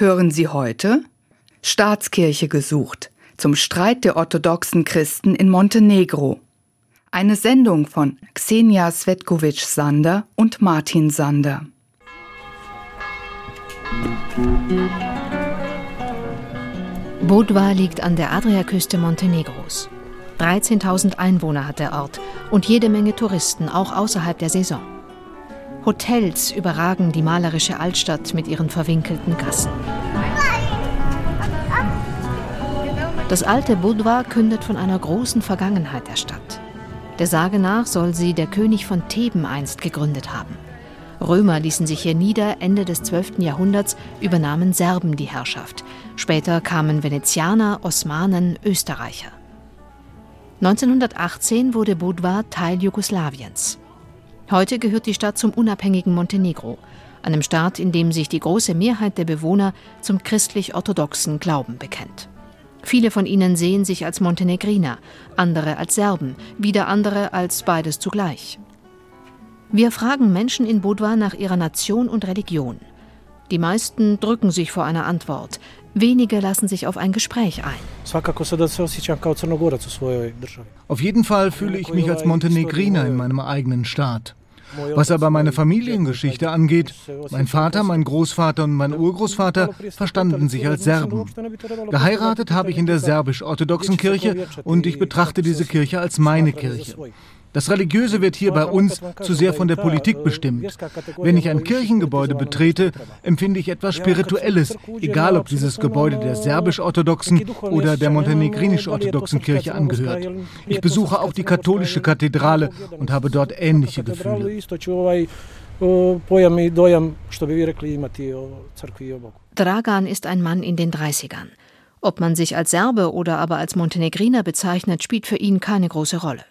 Hören Sie heute Staatskirche gesucht zum Streit der orthodoxen Christen in Montenegro. Eine Sendung von Xenia Svetkovic-Sander und Martin Sander. Budva liegt an der Adriaküste Montenegros. 13.000 Einwohner hat der Ort und jede Menge Touristen, auch außerhalb der Saison. Hotels überragen die malerische Altstadt mit ihren verwinkelten Gassen. Das alte Budva kündet von einer großen Vergangenheit der Stadt. Der Sage nach soll sie der König von Theben einst gegründet haben. Römer ließen sich hier nieder, Ende des 12. Jahrhunderts übernahmen Serben die Herrschaft. Später kamen Venezianer, Osmanen, Österreicher. 1918 wurde Budva Teil Jugoslawiens. Heute gehört die Stadt zum unabhängigen Montenegro, einem Staat, in dem sich die große Mehrheit der Bewohner zum christlich-orthodoxen Glauben bekennt. Viele von ihnen sehen sich als Montenegriner, andere als Serben, wieder andere als beides zugleich. Wir fragen Menschen in Budva nach ihrer Nation und Religion. Die meisten drücken sich vor einer Antwort. Wenige lassen sich auf ein Gespräch ein. Auf jeden Fall fühle ich mich als Montenegriner in meinem eigenen Staat. Was aber meine Familiengeschichte angeht, mein Vater, mein Großvater und mein Urgroßvater verstanden sich als Serben. Geheiratet habe ich in der serbisch-orthodoxen Kirche und ich betrachte diese Kirche als meine Kirche. Das Religiöse wird hier bei uns zu sehr von der Politik bestimmt. Wenn ich ein Kirchengebäude betrete, empfinde ich etwas Spirituelles, egal ob dieses Gebäude der serbisch-orthodoxen oder der montenegrinisch-orthodoxen Kirche angehört. Ich besuche auch die katholische Kathedrale und habe dort ähnliche Gefühle. Dragan ist ein Mann in den 30ern. Ob man sich als Serbe oder aber als Montenegriner bezeichnet, spielt für ihn keine große Rolle.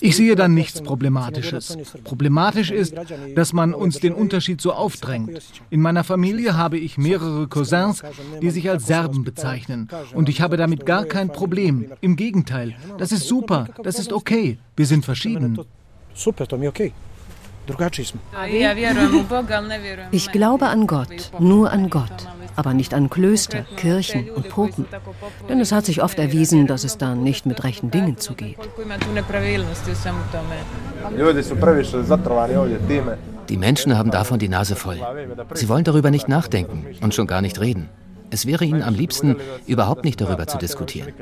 Ich sehe dann nichts Problematisches. Problematisch ist, dass man uns den Unterschied so aufdrängt. In meiner Familie habe ich mehrere Cousins, die sich als Serben bezeichnen. Und ich habe damit gar kein Problem. Im Gegenteil, das ist super, das ist okay. Wir sind verschieden. Ich glaube an Gott, nur an Gott, aber nicht an Klöster, Kirchen und Popen. Denn es hat sich oft erwiesen, dass es da nicht mit rechten Dingen zugeht. Die Menschen haben davon die Nase voll. Sie wollen darüber nicht nachdenken und schon gar nicht reden. Es wäre ihnen am liebsten, überhaupt nicht darüber zu diskutieren.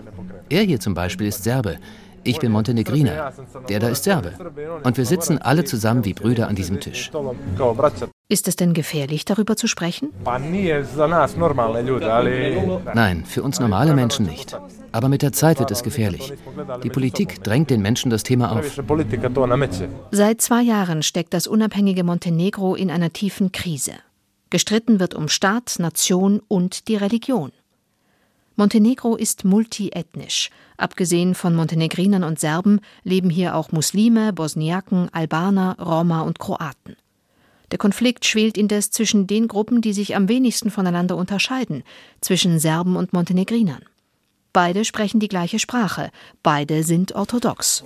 Er hier zum Beispiel ist Serbe. Ich bin Montenegriner. Der da ist Serbe. Und wir sitzen alle zusammen wie Brüder an diesem Tisch. Ist es denn gefährlich, darüber zu sprechen? Nein, für uns normale Menschen nicht. Aber mit der Zeit wird es gefährlich. Die Politik drängt den Menschen das Thema auf. Seit zwei Jahren steckt das unabhängige Montenegro in einer tiefen Krise. Gestritten wird um Staat, Nation und die Religion. Montenegro ist multiethnisch. Abgesehen von Montenegrinern und Serben leben hier auch Muslime, Bosniaken, Albaner, Roma und Kroaten. Der Konflikt schwelt indes zwischen den Gruppen, die sich am wenigsten voneinander unterscheiden, zwischen Serben und Montenegrinern. Beide sprechen die gleiche Sprache, beide sind orthodox.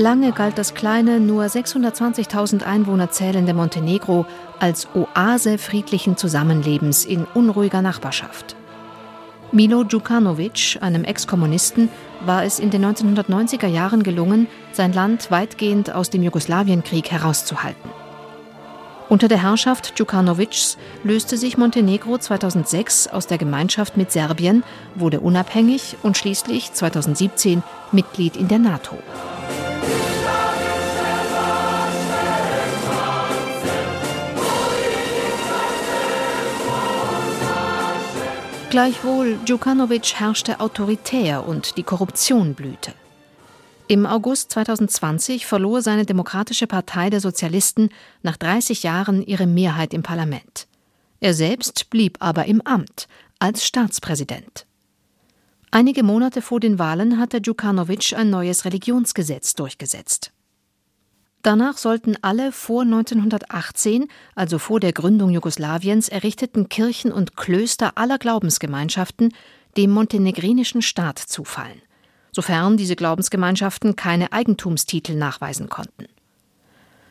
Lange galt das kleine, nur 620.000 Einwohner zählende Montenegro als Oase friedlichen Zusammenlebens in unruhiger Nachbarschaft. Milo Djukanovic, einem Ex-Kommunisten, war es in den 1990er Jahren gelungen, sein Land weitgehend aus dem Jugoslawienkrieg herauszuhalten. Unter der Herrschaft Djukanovics löste sich Montenegro 2006 aus der Gemeinschaft mit Serbien, wurde unabhängig und schließlich 2017 Mitglied in der NATO. Gleichwohl, Djukanovic herrschte autoritär und die Korruption blühte. Im August 2020 verlor seine Demokratische Partei der Sozialisten nach 30 Jahren ihre Mehrheit im Parlament. Er selbst blieb aber im Amt als Staatspräsident. Einige Monate vor den Wahlen hatte Djukanovic ein neues Religionsgesetz durchgesetzt. Danach sollten alle vor 1918, also vor der Gründung Jugoslawiens, errichteten Kirchen und Klöster aller Glaubensgemeinschaften dem montenegrinischen Staat zufallen, sofern diese Glaubensgemeinschaften keine Eigentumstitel nachweisen konnten.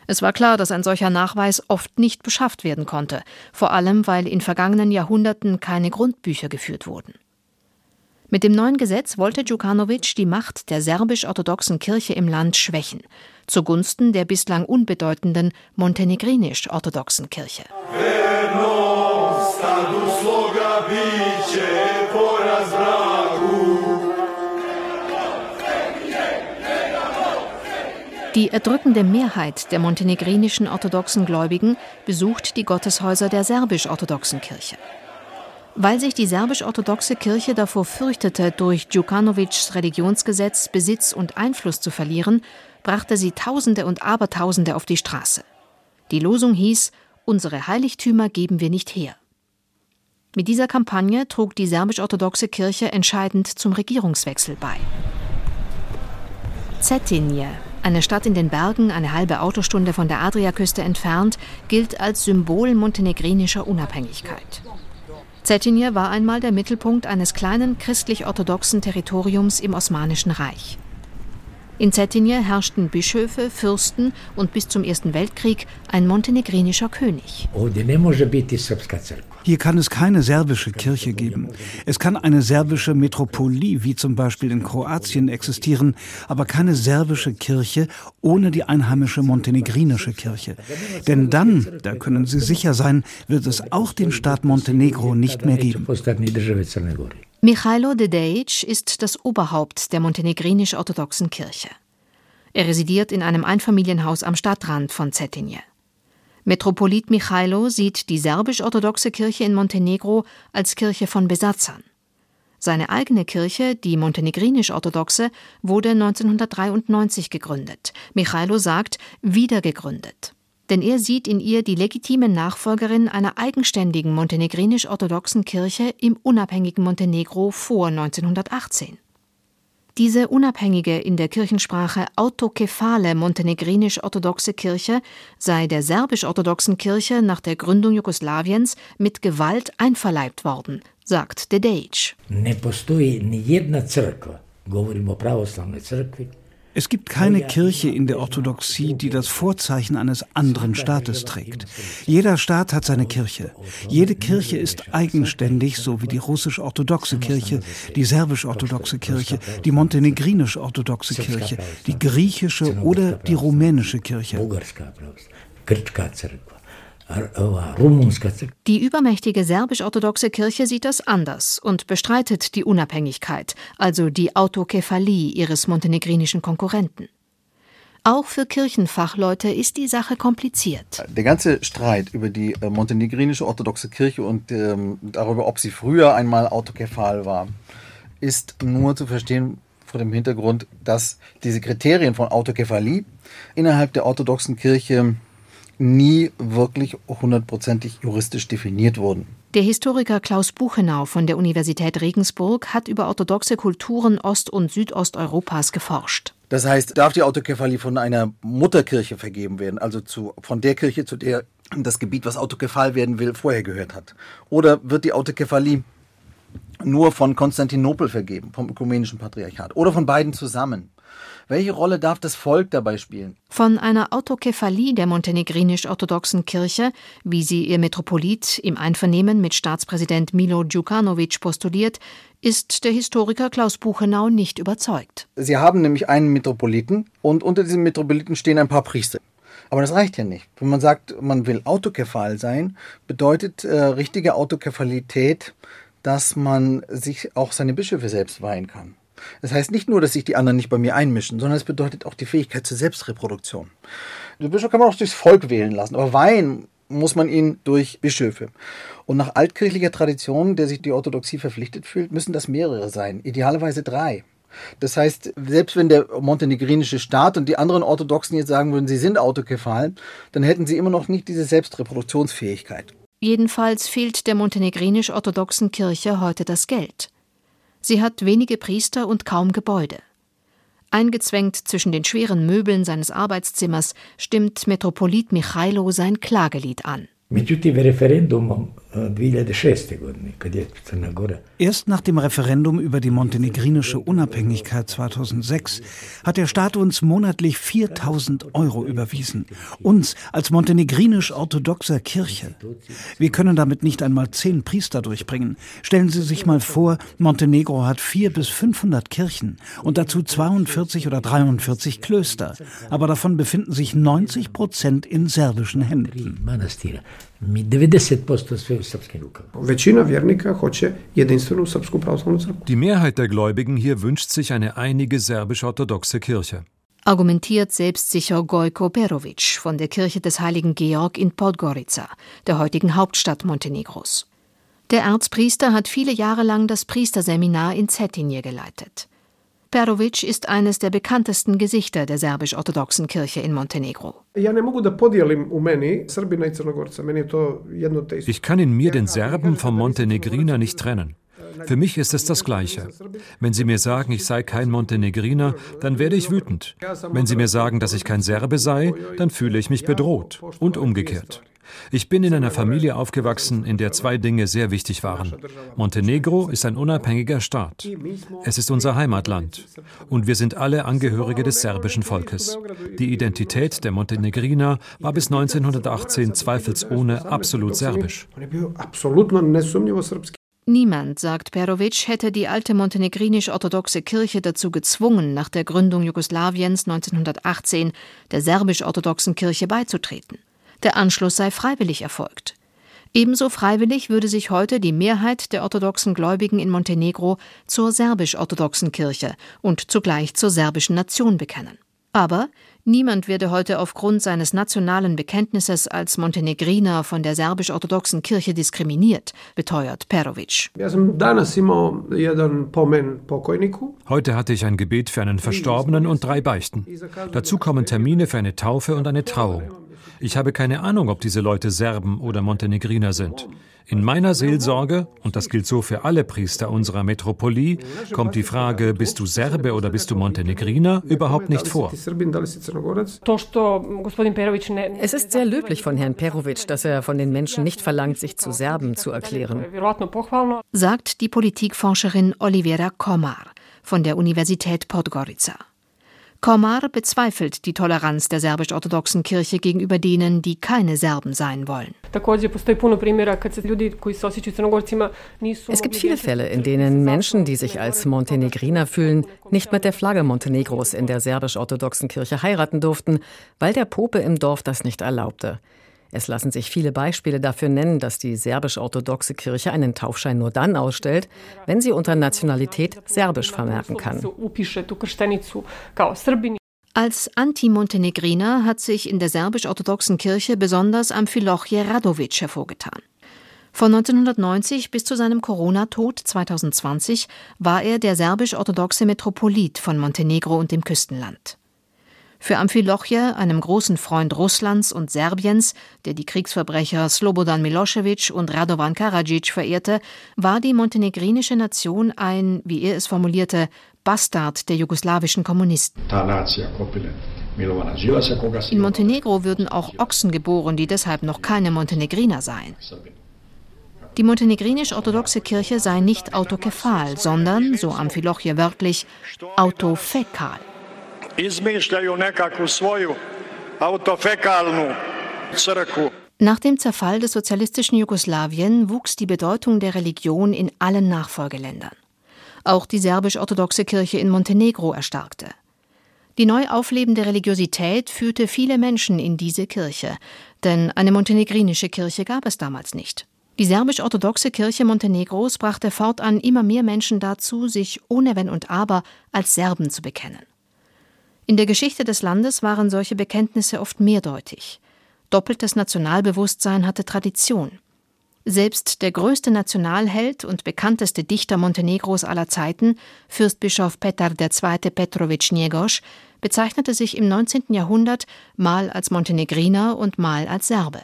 Es war klar, dass ein solcher Nachweis oft nicht beschafft werden konnte, vor allem weil in vergangenen Jahrhunderten keine Grundbücher geführt wurden. Mit dem neuen Gesetz wollte Djukanovic die Macht der serbisch-orthodoxen Kirche im Land schwächen, zugunsten der bislang unbedeutenden montenegrinisch-orthodoxen Kirche. Die erdrückende Mehrheit der montenegrinischen orthodoxen Gläubigen besucht die Gotteshäuser der serbisch-orthodoxen Kirche. Weil sich die serbisch-orthodoxe Kirche davor fürchtete, durch Djukanovics Religionsgesetz Besitz und Einfluss zu verlieren, brachte sie Tausende und Abertausende auf die Straße. Die Losung hieß: Unsere Heiligtümer geben wir nicht her. Mit dieser Kampagne trug die serbisch-orthodoxe Kirche entscheidend zum Regierungswechsel bei. Cetinje, eine Stadt in den Bergen, eine halbe Autostunde von der Adriaküste entfernt, gilt als Symbol montenegrinischer Unabhängigkeit. Cetinje war einmal der Mittelpunkt eines kleinen christlich-orthodoxen Territoriums im Osmanischen Reich. In Cetinje herrschten Bischöfe, Fürsten und bis zum Ersten Weltkrieg ein montenegrinischer König. Hier kann es keine serbische Kirche geben. Es kann eine serbische Metropolie, wie zum Beispiel in Kroatien, existieren, aber keine serbische Kirche ohne die einheimische montenegrinische Kirche. Denn dann, da können Sie sicher sein, wird es auch den Staat Montenegro nicht mehr geben. Michailo Dedejic ist das Oberhaupt der montenegrinisch-orthodoxen Kirche. Er residiert in einem Einfamilienhaus am Stadtrand von Cetinje. Metropolit Michailo sieht die serbisch-orthodoxe Kirche in Montenegro als Kirche von Besatzern. Seine eigene Kirche, die montenegrinisch-orthodoxe, wurde 1993 gegründet. Michailo sagt, wiedergegründet denn er sieht in ihr die legitime Nachfolgerin einer eigenständigen montenegrinisch-orthodoxen Kirche im unabhängigen Montenegro vor 1918. Diese unabhängige, in der Kirchensprache autokephale montenegrinisch-orthodoxe Kirche sei der serbisch-orthodoxen Kirche nach der Gründung Jugoslawiens mit Gewalt einverleibt worden, sagt Dedejic. Ne es gibt keine Kirche in der Orthodoxie, die das Vorzeichen eines anderen Staates trägt. Jeder Staat hat seine Kirche. Jede Kirche ist eigenständig, so wie die russisch-orthodoxe Kirche, die serbisch-orthodoxe Kirche, die montenegrinisch-orthodoxe Kirche, die griechische oder die rumänische Kirche. Die übermächtige serbisch-orthodoxe Kirche sieht das anders und bestreitet die Unabhängigkeit, also die Autokephalie ihres montenegrinischen Konkurrenten. Auch für Kirchenfachleute ist die Sache kompliziert. Der ganze Streit über die äh, montenegrinische orthodoxe Kirche und ähm, darüber, ob sie früher einmal autokephal war, ist nur zu verstehen vor dem Hintergrund, dass diese Kriterien von Autokephalie innerhalb der orthodoxen Kirche nie wirklich hundertprozentig juristisch definiert wurden. Der Historiker Klaus Buchenau von der Universität Regensburg hat über orthodoxe Kulturen Ost- und Südosteuropas geforscht. Das heißt, darf die Autokephalie von einer Mutterkirche vergeben werden, also zu, von der Kirche, zu der das Gebiet, was autokephal werden will, vorher gehört hat? Oder wird die Autokephalie nur von Konstantinopel vergeben, vom ökumenischen Patriarchat, oder von beiden zusammen? Welche Rolle darf das Volk dabei spielen? Von einer Autokephalie der montenegrinisch-orthodoxen Kirche, wie sie ihr Metropolit im Einvernehmen mit Staatspräsident Milo Djukanovic postuliert, ist der Historiker Klaus Buchenau nicht überzeugt. Sie haben nämlich einen Metropoliten und unter diesem Metropoliten stehen ein paar Priester. Aber das reicht ja nicht. Wenn man sagt, man will autokephal sein, bedeutet äh, richtige Autokephalität, dass man sich auch seine Bischöfe selbst weihen kann. Das heißt nicht nur, dass sich die anderen nicht bei mir einmischen, sondern es bedeutet auch die Fähigkeit zur Selbstreproduktion. Den Bischof kann man auch durchs Volk wählen lassen, aber weihen muss man ihn durch Bischöfe. Und nach altkirchlicher Tradition, der sich die Orthodoxie verpflichtet fühlt, müssen das mehrere sein, idealerweise drei. Das heißt, selbst wenn der montenegrinische Staat und die anderen Orthodoxen jetzt sagen würden, sie sind autokephal, dann hätten sie immer noch nicht diese Selbstreproduktionsfähigkeit. Jedenfalls fehlt der montenegrinisch-orthodoxen Kirche heute das Geld. Sie hat wenige Priester und kaum Gebäude. Eingezwängt zwischen den schweren Möbeln seines Arbeitszimmers stimmt Metropolit Michailo sein Klagelied an. Erst nach dem Referendum über die montenegrinische Unabhängigkeit 2006 hat der Staat uns monatlich 4000 Euro überwiesen. Uns als montenegrinisch-orthodoxer Kirche. Wir können damit nicht einmal zehn Priester durchbringen. Stellen Sie sich mal vor, Montenegro hat vier bis 500 Kirchen und dazu 42 oder 43 Klöster. Aber davon befinden sich 90 Prozent in serbischen Händen. 90% sve u srpskim rukama. Većina vjernika hoće jedinstvenu srpsku pravoslavnu crkvu. Die Mehrheit der Gläubigen hier wünscht sich eine einige serbisch-orthodoxe Kirche. Argumentiert selbstsicher Gojko Perovic von der Kirche des heiligen Georg in Podgorica, der heutigen Hauptstadt Montenegros. Der Erzpriester hat viele Jahre lang das Priesterseminar in Cetinje geleitet. Perovic ist eines der bekanntesten Gesichter der serbisch-orthodoxen Kirche in Montenegro. Ich kann in mir den Serben vom Montenegriner nicht trennen. Für mich ist es das Gleiche. Wenn Sie mir sagen, ich sei kein Montenegriner, dann werde ich wütend. Wenn Sie mir sagen, dass ich kein Serbe sei, dann fühle ich mich bedroht und umgekehrt. Ich bin in einer Familie aufgewachsen, in der zwei Dinge sehr wichtig waren. Montenegro ist ein unabhängiger Staat. Es ist unser Heimatland. Und wir sind alle Angehörige des serbischen Volkes. Die Identität der Montenegriner war bis 1918 zweifelsohne absolut serbisch. Niemand, sagt Perovic, hätte die alte montenegrinisch-orthodoxe Kirche dazu gezwungen, nach der Gründung Jugoslawiens 1918 der serbisch-orthodoxen Kirche beizutreten. Der Anschluss sei freiwillig erfolgt. Ebenso freiwillig würde sich heute die Mehrheit der orthodoxen Gläubigen in Montenegro zur serbisch-orthodoxen Kirche und zugleich zur serbischen Nation bekennen. Aber niemand werde heute aufgrund seines nationalen Bekenntnisses als Montenegriner von der serbisch-orthodoxen Kirche diskriminiert, beteuert Perovic. Heute hatte ich ein Gebet für einen Verstorbenen und drei Beichten. Dazu kommen Termine für eine Taufe und eine Trauung. Ich habe keine Ahnung, ob diese Leute Serben oder Montenegriner sind. In meiner Seelsorge, und das gilt so für alle Priester unserer Metropolie, kommt die Frage, bist du Serbe oder bist du Montenegriner, überhaupt nicht vor. Es ist sehr löblich von Herrn Perovic, dass er von den Menschen nicht verlangt, sich zu Serben zu erklären. Sagt die Politikforscherin Olivera Komar von der Universität Podgorica. Komar bezweifelt die Toleranz der serbisch-orthodoxen Kirche gegenüber denen, die keine Serben sein wollen. Es gibt viele Fälle, in denen Menschen, die sich als Montenegriner fühlen, nicht mit der Flagge Montenegros in der serbisch-orthodoxen Kirche heiraten durften, weil der Pope im Dorf das nicht erlaubte. Es lassen sich viele Beispiele dafür nennen, dass die serbisch-orthodoxe Kirche einen Taufschein nur dann ausstellt, wenn sie unter Nationalität serbisch vermerken kann. Als Anti-Montenegriner hat sich in der serbisch-orthodoxen Kirche besonders Amphilochje Radovic hervorgetan. Von 1990 bis zu seinem Corona-Tod 2020 war er der serbisch-orthodoxe Metropolit von Montenegro und dem Küstenland. Für Amphilochje, einem großen Freund Russlands und Serbiens, der die Kriegsverbrecher Slobodan Milosevic und Radovan Karadzic verehrte, war die montenegrinische Nation ein, wie er es formulierte, Bastard der jugoslawischen Kommunisten. In Montenegro würden auch Ochsen geboren, die deshalb noch keine Montenegriner seien. Die montenegrinisch-orthodoxe Kirche sei nicht autokephal, sondern, so Amphilochje wörtlich, autofäkal izmišljaju nekakvu svoju autofäkalnu crkvu. Nach dem Zerfall des sozialistischen Jugoslawien wuchs die Bedeutung der Religion in allen Nachfolgeländern. Auch die serbisch-orthodoxe Kirche in Montenegro erstarkte. Die neu auflebende Religiosität führte viele Menschen in diese Kirche, denn eine montenegrinische Kirche gab es damals nicht. Die serbisch-orthodoxe Kirche Montenegros brachte fortan immer mehr Menschen dazu, sich ohne Wenn und Aber als Serben zu bekennen. In der Geschichte des Landes waren solche Bekenntnisse oft mehrdeutig. Doppeltes Nationalbewusstsein hatte Tradition. Selbst der größte Nationalheld und bekannteste Dichter Montenegros aller Zeiten, Fürstbischof Petar II. Petrovic Njegoš, bezeichnete sich im 19. Jahrhundert mal als Montenegriner und mal als Serbe.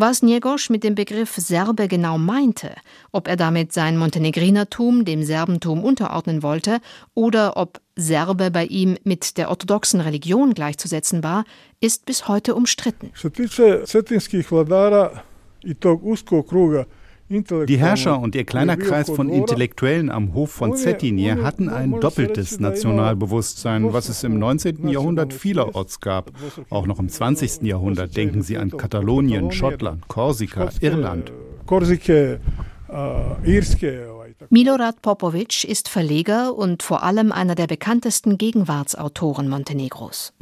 Was Njegoš mit dem Begriff Serbe genau meinte, ob er damit sein Montenegrinertum dem Serbentum unterordnen wollte oder ob Serbe bei ihm mit der orthodoxen Religion gleichzusetzen war, ist bis heute umstritten. Die Herrscher und ihr kleiner Kreis von Intellektuellen am Hof von Cetinje hatten ein doppeltes Nationalbewusstsein, was es im 19. Jahrhundert vielerorts gab. Auch noch im 20. Jahrhundert denken Sie an Katalonien, Schottland, Korsika, Irland. Milorad Popovic ist Verleger und vor allem einer der bekanntesten Gegenwartsautoren Montenegros.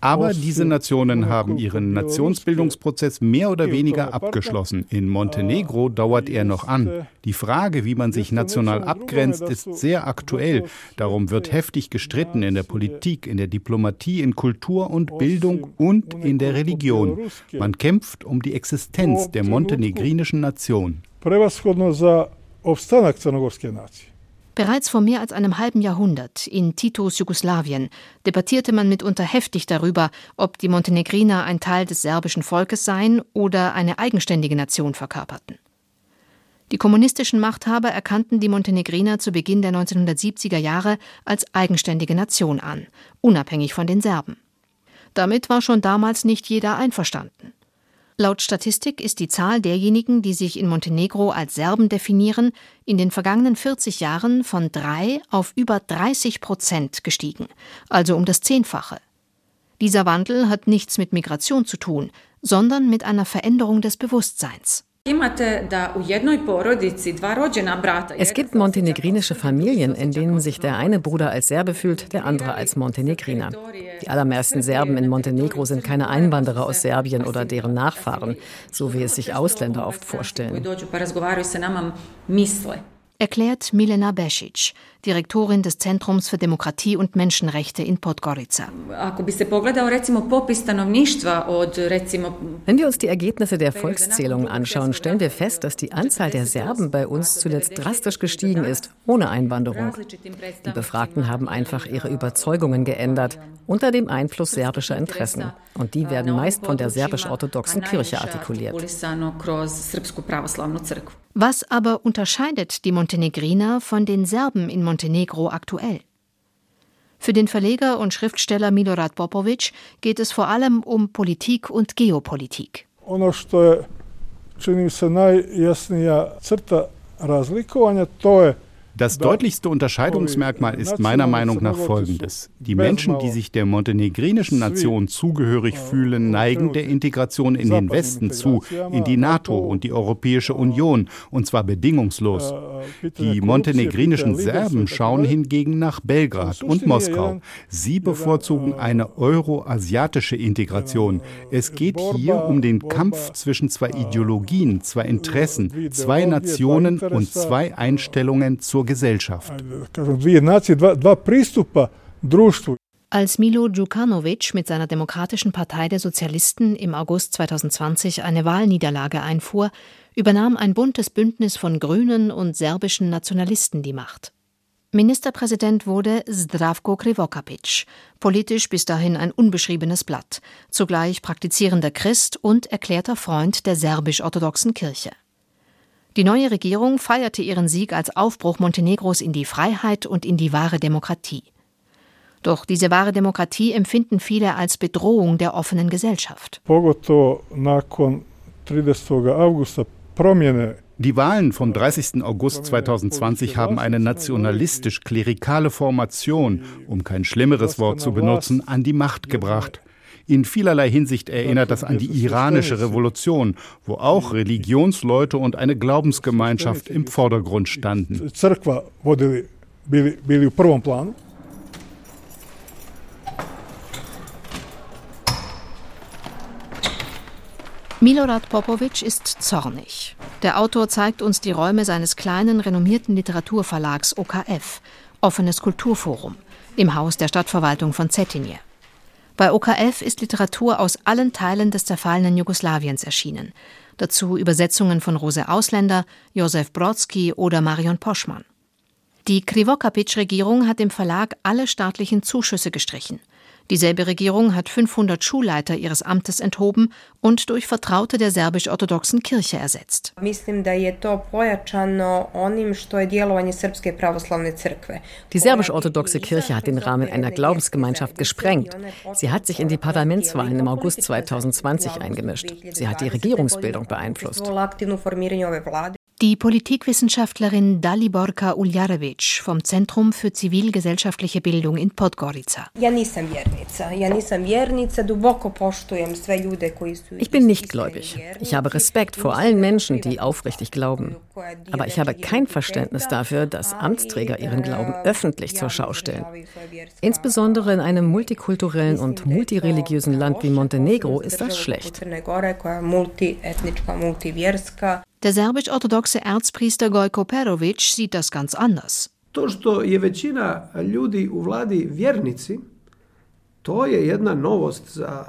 Aber diese Nationen haben ihren Nationsbildungsprozess mehr oder weniger abgeschlossen. In Montenegro dauert er noch an. Die Frage, wie man sich national abgrenzt, ist sehr aktuell. Darum wird heftig gestritten in der Politik, in der Diplomatie, in Kultur und Bildung und in der Religion. Man kämpft um die Existenz der montenegrinischen Nation. Bereits vor mehr als einem halben Jahrhundert in Titos Jugoslawien debattierte man mitunter heftig darüber, ob die Montenegriner ein Teil des serbischen Volkes seien oder eine eigenständige Nation verkörperten. Die kommunistischen Machthaber erkannten die Montenegriner zu Beginn der 1970er Jahre als eigenständige Nation an, unabhängig von den Serben. Damit war schon damals nicht jeder einverstanden. Laut Statistik ist die Zahl derjenigen, die sich in Montenegro als Serben definieren, in den vergangenen 40 Jahren von drei auf über 30 Prozent gestiegen, also um das Zehnfache. Dieser Wandel hat nichts mit Migration zu tun, sondern mit einer Veränderung des Bewusstseins. Es gibt montenegrinische Familien, in denen sich der eine Bruder als Serbe fühlt, der andere als Montenegriner. Die allermeisten Serben in Montenegro sind keine Einwanderer aus Serbien oder deren Nachfahren, so wie es sich Ausländer oft vorstellen erklärt Milena Besic, Direktorin des Zentrums für Demokratie und Menschenrechte in Podgorica. Wenn wir uns die Ergebnisse der Volkszählungen anschauen, stellen wir fest, dass die Anzahl der Serben bei uns zuletzt drastisch gestiegen ist, ohne Einwanderung. Die Befragten haben einfach ihre Überzeugungen geändert, unter dem Einfluss serbischer Interessen. Und die werden meist von der serbisch-orthodoxen Kirche artikuliert. Was aber unterscheidet die Montenegriner von den Serben in Montenegro aktuell? Für den Verleger und Schriftsteller Milorad Popovic geht es vor allem um Politik und Geopolitik. Ono što das deutlichste Unterscheidungsmerkmal ist meiner Meinung nach folgendes. Die Menschen, die sich der montenegrinischen Nation zugehörig fühlen, neigen der Integration in den Westen zu, in die NATO und die Europäische Union, und zwar bedingungslos. Die montenegrinischen Serben schauen hingegen nach Belgrad und Moskau. Sie bevorzugen eine euroasiatische Integration. Es geht hier um den Kampf zwischen zwei Ideologien, zwei Interessen, zwei Nationen und zwei Einstellungen zur Gesellschaft. Als Milo Djukanovic mit seiner Demokratischen Partei der Sozialisten im August 2020 eine Wahlniederlage einfuhr, übernahm ein buntes Bündnis von Grünen und serbischen Nationalisten die Macht. Ministerpräsident wurde Zdravko Krivokapic, politisch bis dahin ein unbeschriebenes Blatt, zugleich praktizierender Christ und erklärter Freund der serbisch-orthodoxen Kirche. Die neue Regierung feierte ihren Sieg als Aufbruch Montenegros in die Freiheit und in die wahre Demokratie. Doch diese wahre Demokratie empfinden viele als Bedrohung der offenen Gesellschaft. Die Wahlen vom 30. August 2020 haben eine nationalistisch-klerikale Formation, um kein schlimmeres Wort zu benutzen, an die Macht gebracht. In vielerlei Hinsicht erinnert das an die iranische Revolution, wo auch Religionsleute und eine Glaubensgemeinschaft im Vordergrund standen. Milorad Popovic ist zornig. Der Autor zeigt uns die Räume seines kleinen, renommierten Literaturverlags OKF, Offenes Kulturforum, im Haus der Stadtverwaltung von Cetinje. Bei OKF ist Literatur aus allen Teilen des zerfallenen Jugoslawiens erschienen. Dazu Übersetzungen von Rose Ausländer, Josef Brodsky oder Marion Poschmann. Die Krivokapic-Regierung hat dem Verlag alle staatlichen Zuschüsse gestrichen. Dieselbe Regierung hat 500 Schulleiter ihres Amtes enthoben und durch Vertraute der serbisch-orthodoxen Kirche ersetzt. Die serbisch-orthodoxe Kirche hat den Rahmen einer Glaubensgemeinschaft gesprengt. Sie hat sich in die Parlamentswahlen im August 2020 eingemischt. Sie hat die Regierungsbildung beeinflusst. Die Politikwissenschaftlerin Daliborka Uljarevic vom Zentrum für zivilgesellschaftliche Bildung in Podgorica. Ich bin nicht gläubig. Ich habe Respekt vor allen Menschen, die aufrichtig glauben. Aber ich habe kein Verständnis dafür, dass Amtsträger ihren Glauben öffentlich zur Schau stellen. Insbesondere in einem multikulturellen und multireligiösen Land wie Montenegro ist das schlecht. Der serbisch-orthodoxe Erzpriester Gojko Perovic sieht das ganz anders. To što je većina ljudi u vladi vjernici, to je jedna novost za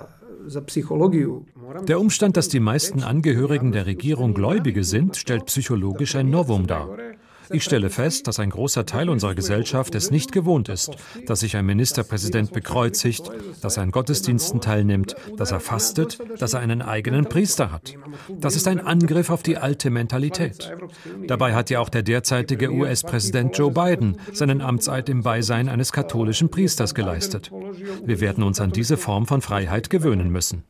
Der Umstand, dass die meisten Angehörigen der Regierung Gläubige sind, stellt psychologisch ein Novum dar. Ich stelle fest, dass ein großer Teil unserer Gesellschaft es nicht gewohnt ist, dass sich ein Ministerpräsident bekreuzigt, dass er an Gottesdiensten teilnimmt, dass er fastet, dass er einen eigenen Priester hat. Das ist ein Angriff auf die alte Mentalität. Dabei hat ja auch der derzeitige US-Präsident Joe Biden seinen Amtseid im Beisein eines katholischen Priesters geleistet. Wir werden uns an diese Form von Freiheit gewöhnen müssen.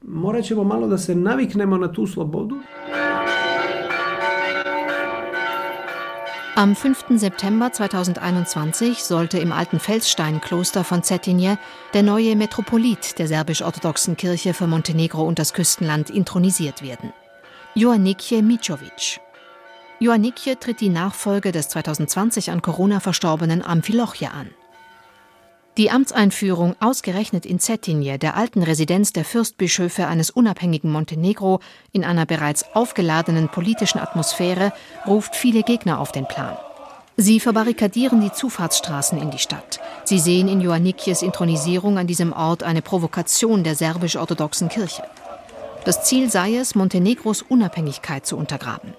Am 5. September 2021 sollte im alten Felssteinkloster von Cetinje der neue Metropolit der serbisch-orthodoxen Kirche für Montenegro und das Küstenland intronisiert werden. Joannikje Micovic. Joannikje tritt die Nachfolge des 2020 an Corona verstorbenen Amphilochje an. Die Amtseinführung ausgerechnet in Cetinje, der alten Residenz der Fürstbischöfe eines unabhängigen Montenegro, in einer bereits aufgeladenen politischen Atmosphäre, ruft viele Gegner auf den Plan. Sie verbarrikadieren die Zufahrtsstraßen in die Stadt. Sie sehen in Joannikjes Intronisierung an diesem Ort eine Provokation der serbisch-orthodoxen Kirche. Das Ziel sei es, Montenegros Unabhängigkeit zu untergraben.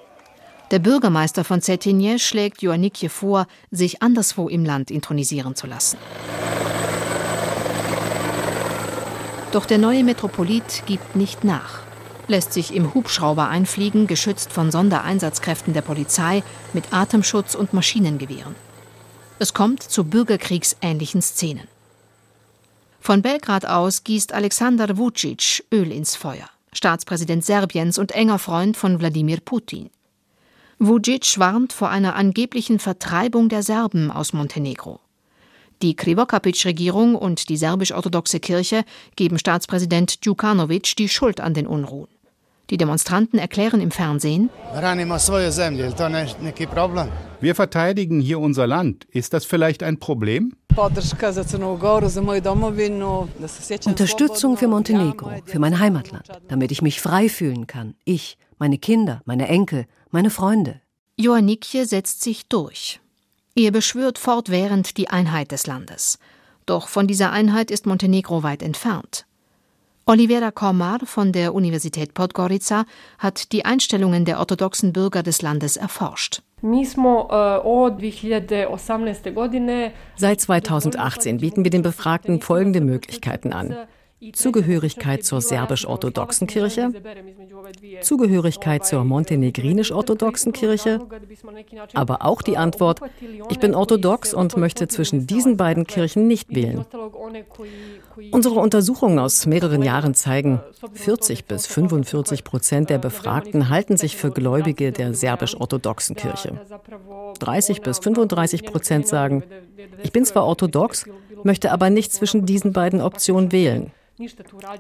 Der Bürgermeister von Cetinje schlägt Joannikje vor, sich anderswo im Land intronisieren zu lassen. Doch der neue Metropolit gibt nicht nach, lässt sich im Hubschrauber einfliegen, geschützt von Sondereinsatzkräften der Polizei mit Atemschutz und Maschinengewehren. Es kommt zu bürgerkriegsähnlichen Szenen. Von Belgrad aus gießt Alexander Vucic Öl ins Feuer, Staatspräsident Serbiens und enger Freund von Wladimir Putin. Vucic warnt vor einer angeblichen Vertreibung der Serben aus Montenegro. Die Krivokapic-Regierung und die serbisch-orthodoxe Kirche geben Staatspräsident Djukanovic die Schuld an den Unruhen. Die Demonstranten erklären im Fernsehen, wir verteidigen hier unser Land. Ist das vielleicht ein Problem? Unterstützung für Montenegro, für mein Heimatland, damit ich mich frei fühlen kann. Ich, meine Kinder, meine Enkel, meine Freunde. Joannikje setzt sich durch. Er beschwört fortwährend die Einheit des Landes. Doch von dieser Einheit ist Montenegro weit entfernt. Olivera Komar von der Universität Podgorica hat die Einstellungen der orthodoxen Bürger des Landes erforscht. Seit 2018 bieten wir den Befragten folgende Möglichkeiten an. Zugehörigkeit zur serbisch-orthodoxen Kirche, Zugehörigkeit zur montenegrinisch-orthodoxen Kirche, aber auch die Antwort, ich bin orthodox und möchte zwischen diesen beiden Kirchen nicht wählen. Unsere Untersuchungen aus mehreren Jahren zeigen, 40 bis 45 Prozent der Befragten halten sich für Gläubige der serbisch-orthodoxen Kirche. 30 bis 35 Prozent sagen, ich bin zwar orthodox, möchte aber nicht zwischen diesen beiden Optionen wählen.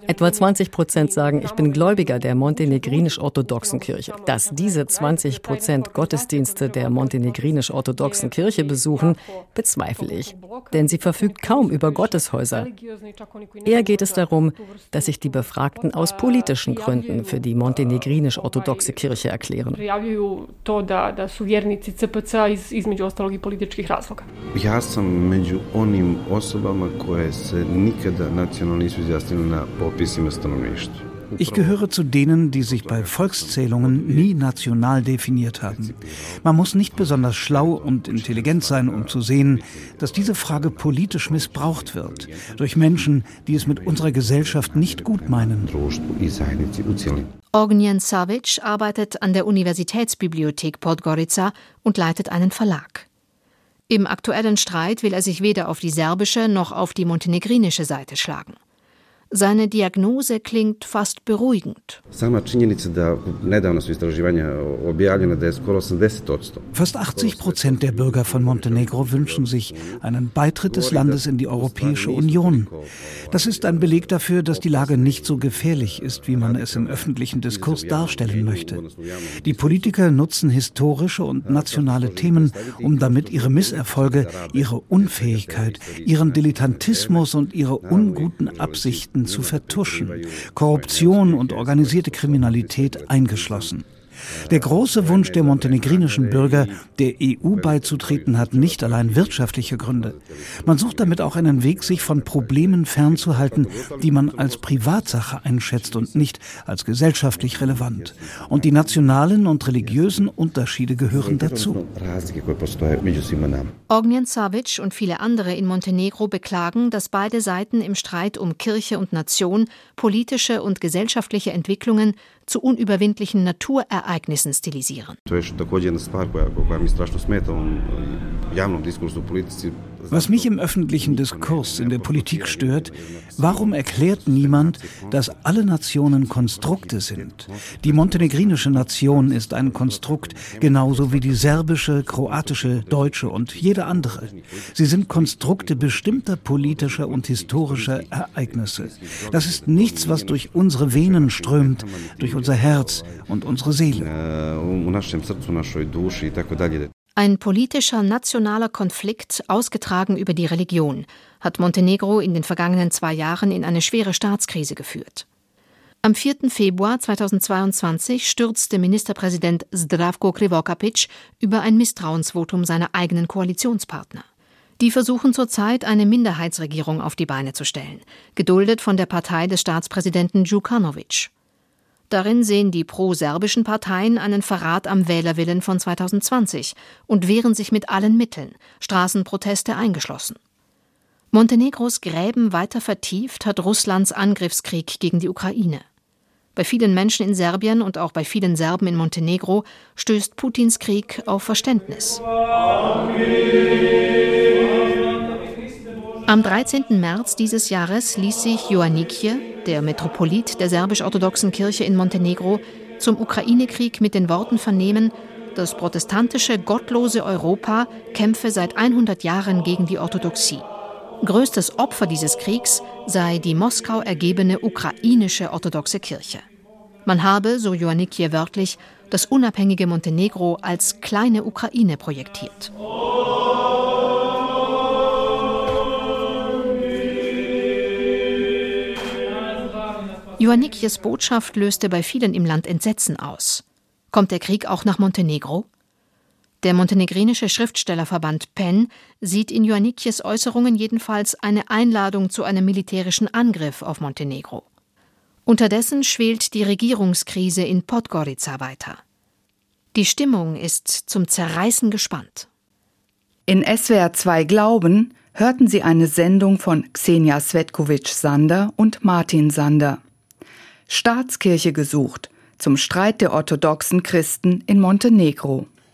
Etwa 20 Prozent sagen, ich bin Gläubiger der montenegrinisch-orthodoxen Kirche. Dass diese 20 Prozent Gottesdienste der montenegrinisch-orthodoxen Kirche besuchen, bezweifle ich. Denn sie verfügt kaum über Gotteshäuser. Eher geht es darum, dass sich die Befragten aus politischen Gründen für die montenegrinisch-orthodoxe Kirche erklären. Ja sam među onim osobama koje se nikada nacionalno nisu izjasnili na popisima stanovništva. Ich gehöre zu denen, die sich bei Volkszählungen nie national definiert haben. Man muss nicht besonders schlau und intelligent sein, um zu sehen, dass diese Frage politisch missbraucht wird durch Menschen, die es mit unserer Gesellschaft nicht gut meinen. Ognjen Savic arbeitet an der Universitätsbibliothek Podgorica und leitet einen Verlag. Im aktuellen Streit will er sich weder auf die serbische noch auf die montenegrinische Seite schlagen. Seine Diagnose klingt fast beruhigend. Fast 80 Prozent der Bürger von Montenegro wünschen sich einen Beitritt des Landes in die Europäische Union. Das ist ein Beleg dafür, dass die Lage nicht so gefährlich ist, wie man es im öffentlichen Diskurs darstellen möchte. Die Politiker nutzen historische und nationale Themen, um damit ihre Misserfolge, ihre Unfähigkeit, ihren Dilettantismus und ihre unguten Absichten Fakten zu vertuschen, Korruption und organisierte Kriminalität eingeschlossen. Der große Wunsch der montenegrinischen Bürger, der EU beizutreten, hat nicht allein wirtschaftliche Gründe. Man sucht damit auch einen Weg, sich von Problemen fernzuhalten, die man als Privatsache einschätzt und nicht als gesellschaftlich relevant. Und die nationalen und religiösen Unterschiede gehören dazu. Ognjen Savic und viele andere in Montenegro beklagen, dass beide Seiten im Streit um Kirche und Nation politische und gesellschaftliche Entwicklungen zu unüberwindlichen Naturereignissen stilisieren. Was mich im öffentlichen Diskurs in der Politik stört, warum erklärt niemand, dass alle Nationen Konstrukte sind? Die montenegrinische Nation ist ein Konstrukt, genauso wie die serbische, kroatische, deutsche und jede andere. Sie sind Konstrukte bestimmter politischer und historischer Ereignisse. Das ist nichts, was durch unsere Venen strömt, durch unser Herz und unsere Seele. Ein politischer nationaler Konflikt, ausgetragen über die Religion, hat Montenegro in den vergangenen zwei Jahren in eine schwere Staatskrise geführt. Am 4. Februar 2022 stürzte Ministerpräsident Zdravko Krivokapic über ein Misstrauensvotum seiner eigenen Koalitionspartner. Die versuchen zurzeit eine Minderheitsregierung auf die Beine zu stellen, geduldet von der Partei des Staatspräsidenten Djukanovic. Darin sehen die pro-serbischen Parteien einen Verrat am Wählerwillen von 2020 und wehren sich mit allen Mitteln, Straßenproteste eingeschlossen. Montenegros Gräben weiter vertieft hat Russlands Angriffskrieg gegen die Ukraine. Bei vielen Menschen in Serbien und auch bei vielen Serben in Montenegro stößt Putins Krieg auf Verständnis. Am 13. März dieses Jahres ließ sich Joannikje, der Metropolit der serbisch-orthodoxen Kirche in Montenegro, zum Ukraine-Krieg mit den Worten vernehmen, das protestantische, gottlose Europa kämpfe seit 100 Jahren gegen die Orthodoxie. Größtes Opfer dieses Kriegs sei die Moskau ergebene ukrainische orthodoxe Kirche. Man habe, so Joannikje wörtlich, das unabhängige Montenegro als kleine Ukraine projektiert. Ioannikjes Botschaft löste bei vielen im Land Entsetzen aus. Kommt der Krieg auch nach Montenegro? Der montenegrinische Schriftstellerverband PEN sieht in Ioannikjes Äußerungen jedenfalls eine Einladung zu einem militärischen Angriff auf Montenegro. Unterdessen schwelt die Regierungskrise in Podgorica weiter. Die Stimmung ist zum Zerreißen gespannt. In SWR 2 Glauben hörten Sie eine Sendung von Xenia Svetkovic-Sander und Martin Sander. Staatskirche gesucht zum Streit der orthodoxen Christen in Montenegro.